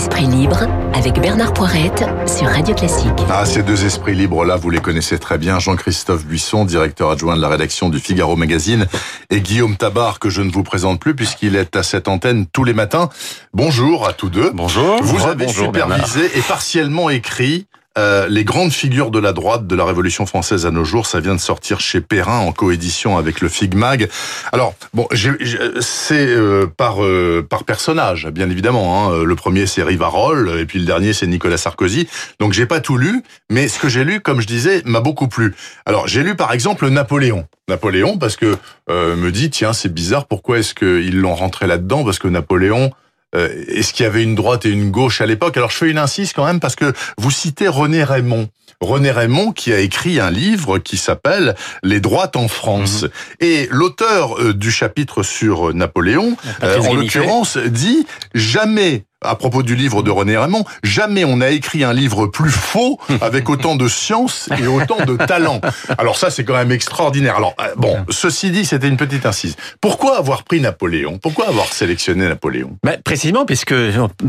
Esprit libre avec Bernard Poirette sur Radio Classique. Ah, ces deux esprits libres-là, vous les connaissez très bien. Jean-Christophe Buisson, directeur adjoint de la rédaction du Figaro Magazine, et Guillaume Tabar, que je ne vous présente plus puisqu'il est à cette antenne tous les matins. Bonjour à tous deux. Bonjour. Vous avez Bonjour, supervisé et partiellement écrit euh, les grandes figures de la droite de la Révolution française à nos jours, ça vient de sortir chez Perrin en coédition avec le Figmag. Alors bon, c'est euh, par euh, par personnage, bien évidemment. Hein. Le premier c'est Rivarol et puis le dernier c'est Nicolas Sarkozy. Donc j'ai pas tout lu, mais ce que j'ai lu, comme je disais, m'a beaucoup plu. Alors j'ai lu par exemple Napoléon. Napoléon parce que euh, me dit tiens c'est bizarre pourquoi est-ce qu'ils l'ont rentré là-dedans? Parce que Napoléon euh, Est-ce qu'il y avait une droite et une gauche à l'époque? Alors je fais une insiste quand même parce que vous citez René Raymond. René Raymond qui a écrit un livre qui s'appelle Les droites en France. Et l'auteur euh, du chapitre sur Napoléon, euh, Patrice en l'occurrence, dit jamais à propos du livre de René Raymond, jamais on a écrit un livre plus faux avec autant de science et autant de talent. Alors ça, c'est quand même extraordinaire. Alors euh, bon, ceci dit, c'était une petite incise. Pourquoi avoir pris Napoléon? Pourquoi avoir sélectionné Napoléon? Bah, précisément, puisque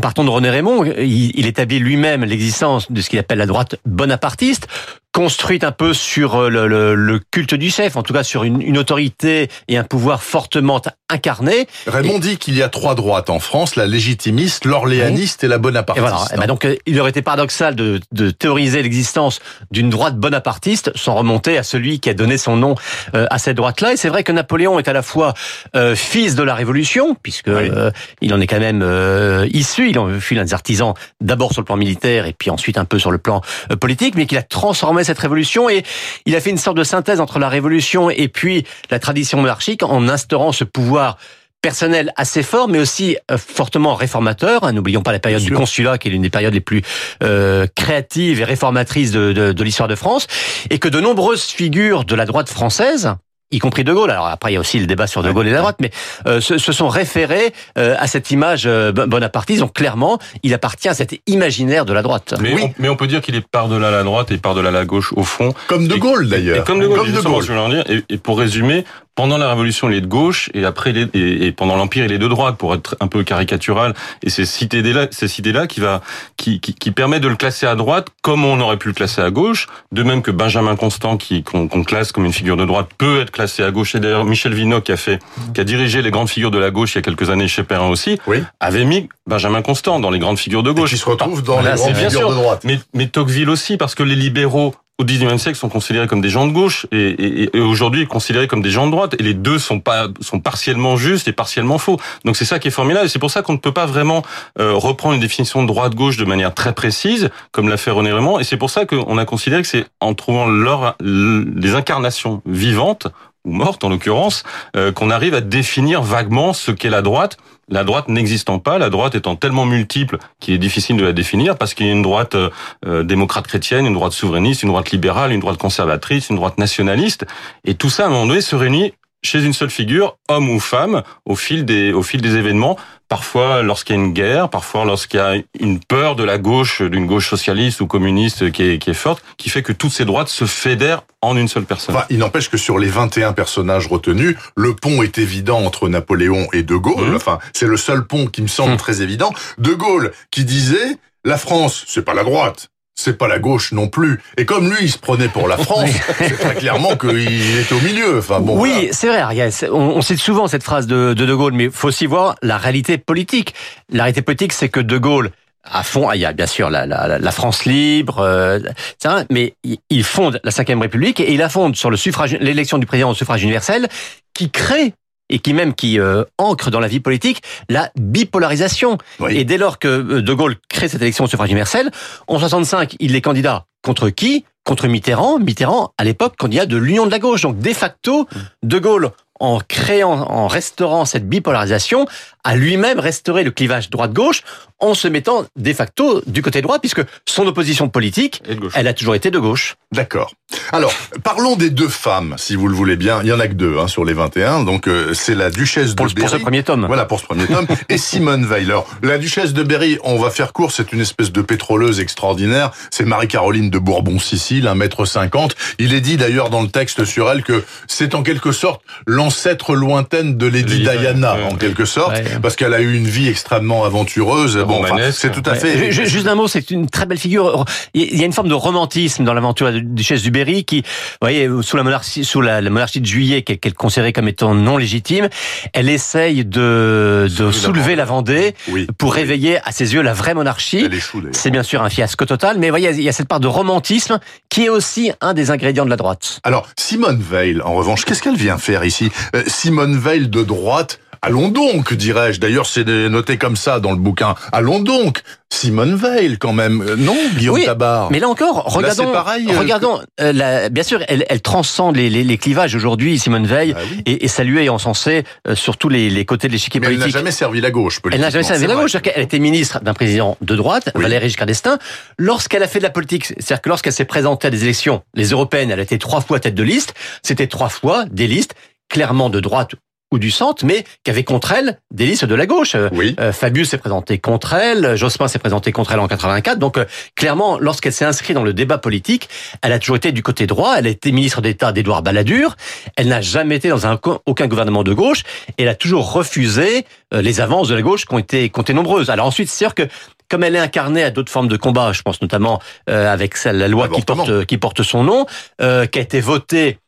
partons de René Raymond, il, il établit lui-même l'existence de ce qu'il appelle la droite bonapartiste, construite un peu sur euh, le, le- le culte du chef, en tout cas sur une, une autorité et un pouvoir fortement incarné. Raymond dit qu'il y a trois droites en France, la légitimiste, l'orléaniste et la Et bonapartiste. voilà. Et ben donc, euh, il aurait été paradoxal de, de théoriser l'existence d'une droite bonapartiste sans remonter à celui qui a donné son nom euh, à cette droite-là. Et c'est vrai que Napoléon est à la fois euh, fils de la Révolution, puisque Oui. euh, il en est quand même euh, issu. Il en fut l'un des artisans, d'abord sur le plan militaire et puis ensuite un peu sur le plan politique, mais qu'il a transformé cette révolution et il a fait une sorte de synthèse entre la révolution et puis la tradition monarchique en instaurant ce pouvoir personnel assez fort, mais aussi euh, fortement réformateur. Hein, N'oublions pas la période du consulat, qui est l'une des périodes les plus euh, créatives et réformatrices de, de, de l'histoire de France, et que de nombreuses figures de la droite française y compris De Gaulle. Alors après, il y a aussi le débat sur De Gaulle et la droite, mais euh, se, se sont référés euh, à cette image euh, bonapartiste. Donc clairement, il appartient à cet imaginaire de la droite. Mais, Oui. on, mais on peut dire qu'il est par-delà la droite et par-delà la gauche au fond. Comme De Gaulle Et d'ailleurs. comme De Gaulle, Comme De Gaulle. je voulais en dire. Et, et pour résumer, pendant la Révolution, il est de gauche, et après, et, et pendant l'Empire, il est de droite, pour être un peu caricatural. Et c'est cette idée-là, idée-là qui va, qui, qui, qui permet de le classer à droite, comme on aurait pu le classer à gauche. De même que Benjamin Constant, qui qu'on classe comme une figure de droite, peut être classé à gauche. Et d'ailleurs, Michel Vinot, qui a fait, qui a dirigé les grandes figures de la gauche il y a quelques années chez Perrin aussi, Oui. avait mis Benjamin Constant dans les grandes figures de Et gauche. qui se retrouve dans Voilà, les grandes bien figures sûr. de droite. Mais, mais Tocqueville aussi, parce que les libéraux au XIXe siècle sont considérés comme des gens de gauche et, et, et aujourd'hui considérés comme des gens de droite. Et les deux sont pas sont partiellement justes et partiellement faux. Donc c'est ça qui est formidable. Et c'est pour ça qu'on ne peut pas vraiment euh, reprendre une définition de droite-gauche de manière très précise, comme l'a fait René Raymond. Et c'est pour ça qu'on a considéré que c'est en trouvant leur, les incarnations vivantes ou mortes en l'occurrence, euh, qu'on arrive à définir vaguement ce qu'est la droite. La droite n'existant pas, la droite étant tellement multiple qu'il est difficile de la définir parce qu'il y a une droite euh, euh, démocrate chrétienne, une droite souverainiste, une droite libérale, une droite conservatrice, une droite nationaliste, et tout ça à un moment donné se réunit chez une seule figure, homme ou femme, au fil des au fil des événements. Parfois, lorsqu'il y a une guerre, parfois lorsqu'il y a une peur de la gauche, d'une gauche socialiste ou communiste qui est, qui est forte, qui fait que toutes ces droites se fédèrent en une seule personne. Enfin, il n'empêche que sur les 21 personnages retenus, le pont est évident entre Napoléon et De Gaulle. Mhm. Enfin, c'est le seul pont qui me semble Mhm. très évident. De Gaulle qui disait la France, c'est pas la droite. C'est pas la gauche non plus. Et comme lui, il se prenait pour la France, c'est très clairement qu'il était au milieu. Enfin bon. oui, voilà. c'est vrai. On, cite souvent cette phrase de, de De Gaulle, mais il faut aussi voir la réalité politique. La réalité politique, c'est que De Gaulle, à fond, il y a bien sûr la, la, la France libre, euh, ça, mais il- il fonde la Ve République et il la fonde sur le suffrage, l'élection du président au suffrage universel, qui crée et qui même qui euh, ancre dans la vie politique la bipolarisation. Oui. Et dès lors que euh, De Gaulle crée cette élection au suffrage universel, en 65, il est candidat contre qui? Contre Mitterrand. Mitterrand, à l'époque, candidat de l'Union de la gauche. Donc, de facto, De Gaulle, en créant, en restaurant cette bipolarisation, a lui-même restauré le clivage droite-gauche en se mettant de facto du côté droit, puisque son opposition politique, elle a toujours été de gauche. D'accord. Alors, parlons des deux femmes, si vous le voulez bien. Il y en a que deux hein, sur les 21. Donc, euh, c'est la duchesse Pour, de le- pour ce Berry. premier tome. Voilà pour ce premier tome. Et Simone. Alors, la duchesse de Berry, on va faire court, c'est une espèce de pétroleuse extraordinaire. C'est Marie-Caroline de Bourbon-Sicile, un mètre cinquante. Il est dit d'ailleurs dans le texte sur elle que c'est en quelque sorte l'ancêtre lointaine de Lady Lady Di- Diana, en quelque sorte. Ouais. Parce qu'elle a eu une vie extrêmement aventureuse. Bon, enfin, c'est tout à fait. Ju- Juste un mot, c'est une très belle figure. Il y a une forme de romantisme dans l'aventure de la duchesse du Berry qui, vous voyez, sous la monarchie, sous la, la monarchie de Juillet, qu'elle considérait comme étant non légitime, elle essaye de, de Soulever la Vendée Oui. pour réveiller à ses yeux la vraie monarchie. D'ailleurs. C'est bien sûr un fiasco total, mais vous voyez, il y a cette part de romantisme qui est aussi un des ingrédients de la droite. Alors, Simone Veil, en revanche, qu'est-ce qu'elle vient faire ici? Euh, Simone Veil de droite Allons donc, dirais-je. D'ailleurs, c'est noté comme ça dans le bouquin. Allons donc. Simone Veil, quand même. Euh, Non, Guillaume Oui, Tabar. Mais là encore, regardons, c'est pareil, euh, regardons. euh, la- bien sûr, elle, elle transcende les, les, les clivages aujourd'hui, Simone Veil, Ah oui. saluée et encensée euh, sur tous les, les côtés de l'échiquier Mais elle n'a politique. jamais servi la gauche, Elle n'a jamais servi la gauche. qu'elle était ministre d'un président de droite, Oui. Valéry Giscard d'Estaing, lorsqu'elle a fait de la politique. C'est-à-dire que lorsqu'elle s'est présentée à des élections, les européennes, elle a été trois fois tête de liste. C'était trois fois des listes clairement de droite ou du centre, mais qui avaient contre elle des listes de la gauche. Euh, Oui. euh, Fabius s'est présenté contre elle, Jospin s'est présenté contre elle en 84. Donc euh, clairement, lorsqu'elle s'est inscrite dans le débat politique, elle a toujours été du côté droit. Elle a été ministre d'État d'Édouard Balladur. Elle n'a jamais été dans un, aucun gouvernement de gauche. Et elle a toujours refusé euh, les avances de la gauche qui ont été, qui ont été nombreuses. Alors ensuite, c'est sûr que comme elle est incarnée à d'autres formes de combat, je pense notamment euh, avec celle- la loi qui porte, qui porte son nom, euh, qui a été votée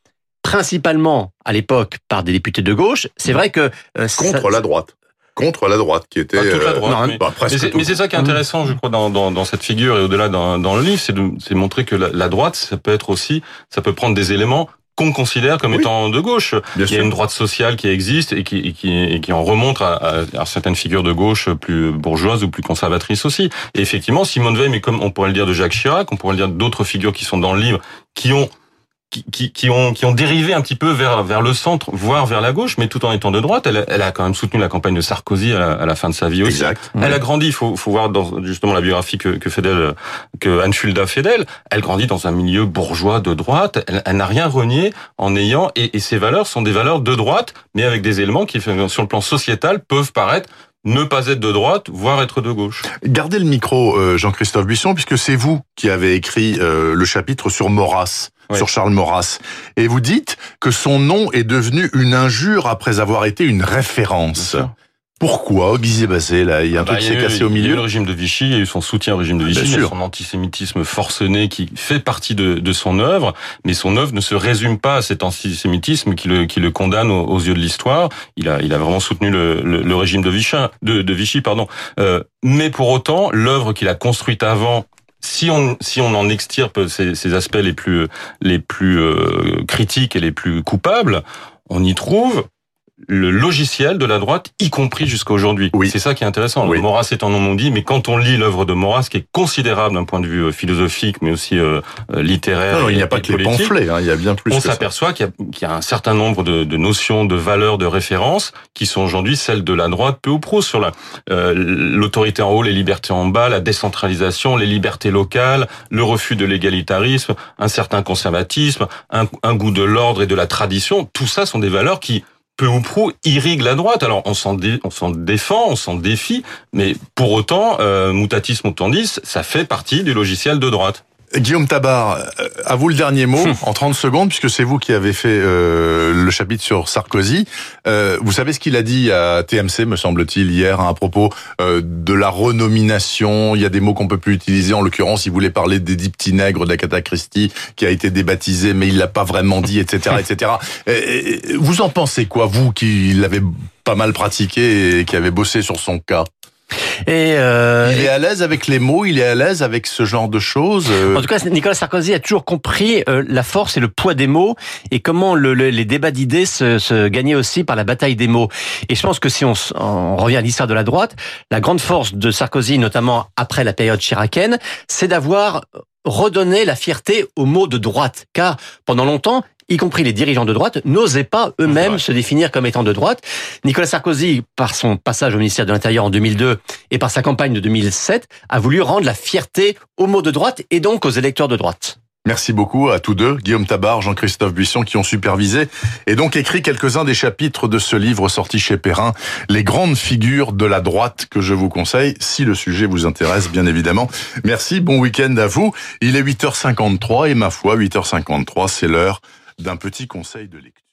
principalement à l'époque par des députés de gauche, c'est vrai que euh, Contre ça- la droite. Contre la droite, qui était... Pas toute la euh, droite, non, mais- bah, presque Mais c'est- ça qui est intéressant, je crois, dans, dans, dans cette figure et au-delà dans, dans le livre, c'est de c'est de montrer que la, la droite, ça peut être aussi, ça peut prendre des éléments qu'on considère comme Oui. étant de gauche. Bien Il y a sûr. une droite sociale qui existe et qui, et qui, et qui en remonte à, à- à certaines figures de gauche plus bourgeoises ou plus conservatrices aussi. Et effectivement, Simone Veil, mais comme on pourrait le dire de Jacques Chirac, on pourrait le dire d'autres figures qui sont dans le livre, qui ont qui, qui, qui ont qui ont dérivé un petit peu vers vers le centre, voire vers la gauche, mais tout en étant de droite. Elle, a- elle a quand même soutenu la campagne de Sarkozy à la, à la fin de sa vie aussi. Exact. Elle a grandi, il faut, faut voir dans justement la biographie que, que Fedel, que Anne Fulda fait d'elle. Elle grandit dans un milieu bourgeois de droite. Elle, elle n'a rien renié en ayant, et, et ses valeurs sont des valeurs de droite, mais avec des éléments qui, sur le plan sociétal, peuvent paraître ne pas être de droite, voire être de gauche. Gardez le micro, euh, Jean-Christophe Buisson, puisque c'est vous qui avez écrit euh, le chapitre sur Maurras, Sur Charles Maurras. Et vous dites que son nom est devenu une injure après avoir été une référence. Pourquoi, Guy Basset, là Il y a un Bah, truc qui s'est eu- cassé au Il y a eu milieu le régime de Vichy, il y a eu son soutien au régime de Bien Vichy, il y a sûr. son antisémitisme forcené qui fait partie de, de son œuvre, mais son œuvre ne se résume pas à cet antisémitisme qui le, qui le condamne aux, aux yeux de l'histoire. Il a, il a vraiment soutenu le, le, le régime de Vichy, de, de Vichy pardon. Euh, mais pour autant, l'œuvre qu'il a construite avant si on si on en extirpe ces, aspects les plus les plus euh, critiques et les plus coupables, on y trouve le logiciel de la droite, y compris jusqu'à aujourd'hui. Oui. C'est ça qui est intéressant. Oui. Maurras est un nom non dit, mais quand on lit l'œuvre de Maurras, qui est considérable d'un point de vue euh, philosophique, mais aussi euh, euh, littéraire, Non, non, il n'y a pas que les pamphlets, hein, il y a bien plus on s'aperçoit qu'il y, a- qu'il y a un certain nombre de, de notions, de valeurs, de références qui sont aujourd'hui celles de la droite peu ou prou sur la euh, l'autorité en haut, les libertés en bas, la décentralisation, les libertés locales, le refus de l'égalitarisme, un certain conservatisme, un, un goût de l'ordre et de la tradition. Tout ça sont des valeurs qui peu ou prou irriguent la droite. Alors on s'en dé- on s'en défend, on s'en défie, mais pour autant, euh, mutatis mutandis, ça fait partie du logiciel de droite. Guillaume Tabar, euh, à vous le dernier mot, en 30 secondes, puisque c'est vous qui avez fait euh, le chapitre sur Sarkozy. Euh, vous savez ce qu'il a dit à TMC, me semble-t-il, hier, à propos euh, de la renomination. Il y a des mots qu'on peut plus utiliser. En l'occurrence, il voulait parler des petits nègres d'Agatha Christie, qui a été débaptisé, mais il l'a pas vraiment dit, etc., etc. Et- et Vous en pensez quoi, vous qui l'avez pas mal pratiqué et qui avez bossé sur son cas? Et, euh, Il est à l'aise avec les mots, il est à l'aise avec ce genre de choses. euh, En tout cas, Nicolas Sarkozy a toujours compris euh, la force et le poids des mots et comment le- le- les débats d'idées se, se gagnaient aussi par la bataille des mots. Et je pense que si on, on revient à l'histoire de la droite, la grande force de Sarkozy, notamment après la période chiracienne, c'est d'avoir redonné la fierté aux mots de droite. Car pendant longtemps, y compris les dirigeants de droite, n'osaient pas eux-mêmes se définir comme étant de droite. Nicolas Sarkozy, par son passage au ministère de l'Intérieur en 2002 et par sa campagne de 2007, a voulu rendre la fierté aux mots de droite et donc aux électeurs de droite. Merci beaucoup à tous deux, Guillaume Tabar, Jean-Christophe Buisson, qui ont supervisé et donc écrit quelques-uns des chapitres de ce livre sorti chez Perrin, Les grandes figures de la droite, que je vous conseille, si le sujet vous intéresse, bien évidemment. Merci, bon week-end à vous. Il est 8h53 et ma foi, 8h53, c'est l'heure d'un petit conseil de lecture.